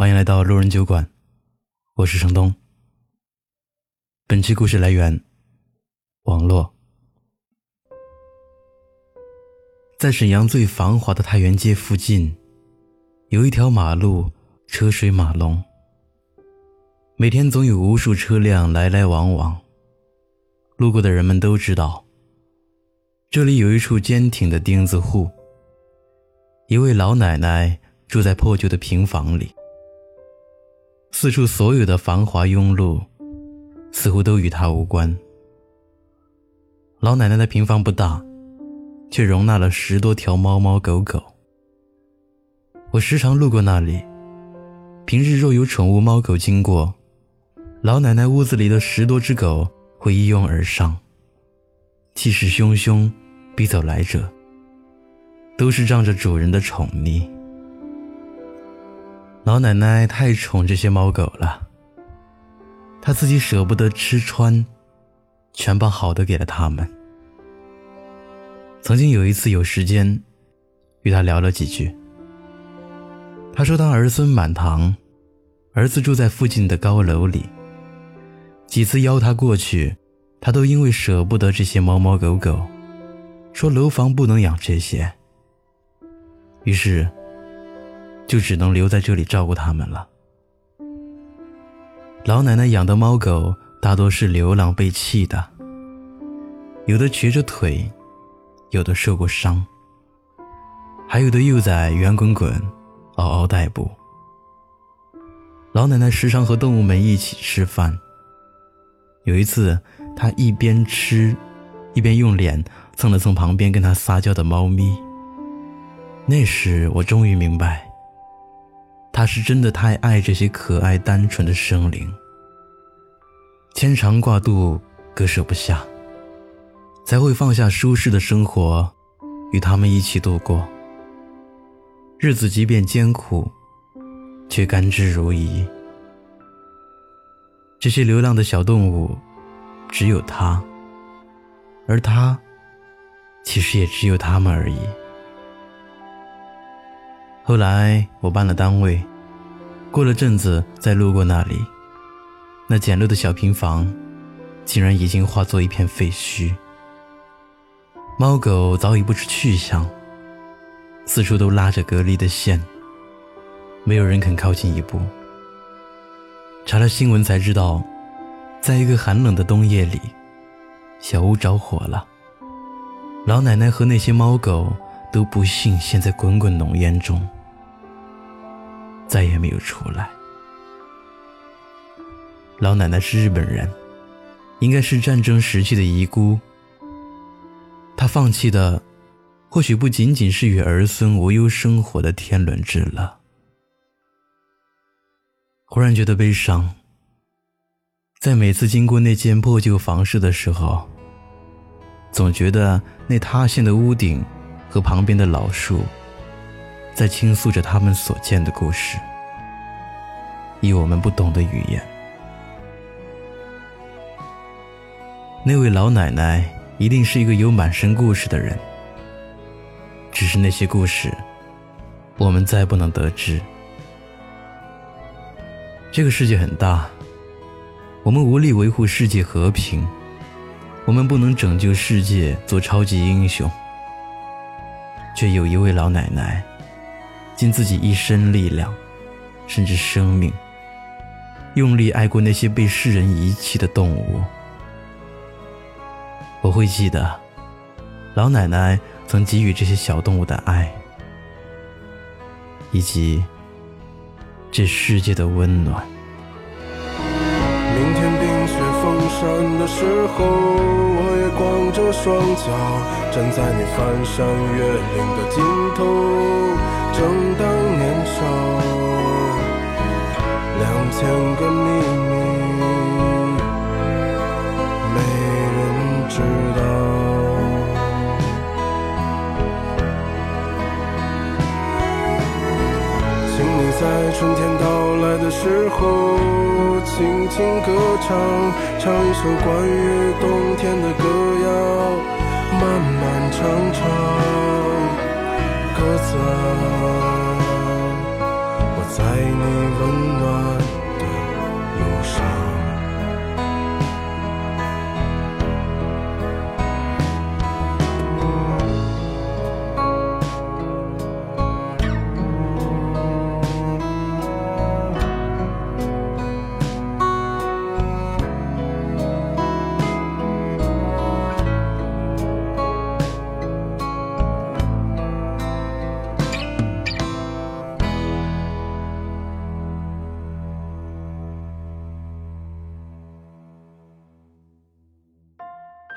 欢迎来到路人酒馆，我是程东。本期故事来源网络。在沈阳最繁华的太原街附近，有一条马路，车水马龙，每天总有无数车辆来来往往。路过的人们都知道，这里有一处坚挺的钉子户，一位老奶奶住在破旧的平房里。四处所有的繁华庸碌，似乎都与他无关。老奶奶的平房不大，却容纳了十多条猫猫狗狗。我时常路过那里，平日若有宠物猫狗经过，老奶奶屋子里的十多只狗会一拥而上，气势汹汹，逼走来者，都是仗着主人的宠溺。老奶奶太宠这些猫狗了，她自己舍不得吃穿，全把好的给了它们。曾经有一次有时间，与她聊了几句，她说当儿孙满堂，儿子住在附近的高楼里。几次邀她过去，她都因为舍不得这些猫猫狗狗，说楼房不能养这些。于是。就只能留在这里照顾他们了。老奶奶养的猫狗大多是流浪被弃的，有的瘸着腿，有的受过伤，还有的幼崽圆滚滚，嗷嗷待哺。老奶奶时常和动物们一起吃饭。有一次，她一边吃，一边用脸蹭了蹭旁边跟她撒娇的猫咪。那时，我终于明白。他是真的太爱这些可爱单纯的生灵，牵肠挂肚，割舍不下，才会放下舒适的生活，与他们一起度过。日子即便艰苦，却甘之如饴。这些流浪的小动物，只有他，而他，其实也只有他们而已。后来我搬了单位，过了阵子再路过那里，那简陋的小平房，竟然已经化作一片废墟。猫狗早已不知去向，四处都拉着隔离的线，没有人肯靠近一步。查了新闻才知道，在一个寒冷的冬夜里，小屋着火了，老奶奶和那些猫狗都不幸陷在滚滚浓烟中。再也没有出来。老奶奶是日本人，应该是战争时期的遗孤。她放弃的，或许不仅仅是与儿孙无忧生活的天伦之乐。忽然觉得悲伤，在每次经过那间破旧房舍的时候，总觉得那塌陷的屋顶和旁边的老树。在倾诉着他们所见的故事，以我们不懂的语言。那位老奶奶一定是一个有满身故事的人，只是那些故事，我们再不能得知。这个世界很大，我们无力维护世界和平，我们不能拯救世界，做超级英雄，却有一位老奶奶。尽自己一身力量，甚至生命，用力爱过那些被世人遗弃的动物。我会记得，老奶奶曾给予这些小动物的爱，以及这世界的温暖。明天冰雪封山的时候，我也光着双脚站在你翻山越岭的尽头。正当年少，两千个秘密，没人知道。请你在春天到来的时候，轻轻歌唱，唱一首关于冬天的你温暖。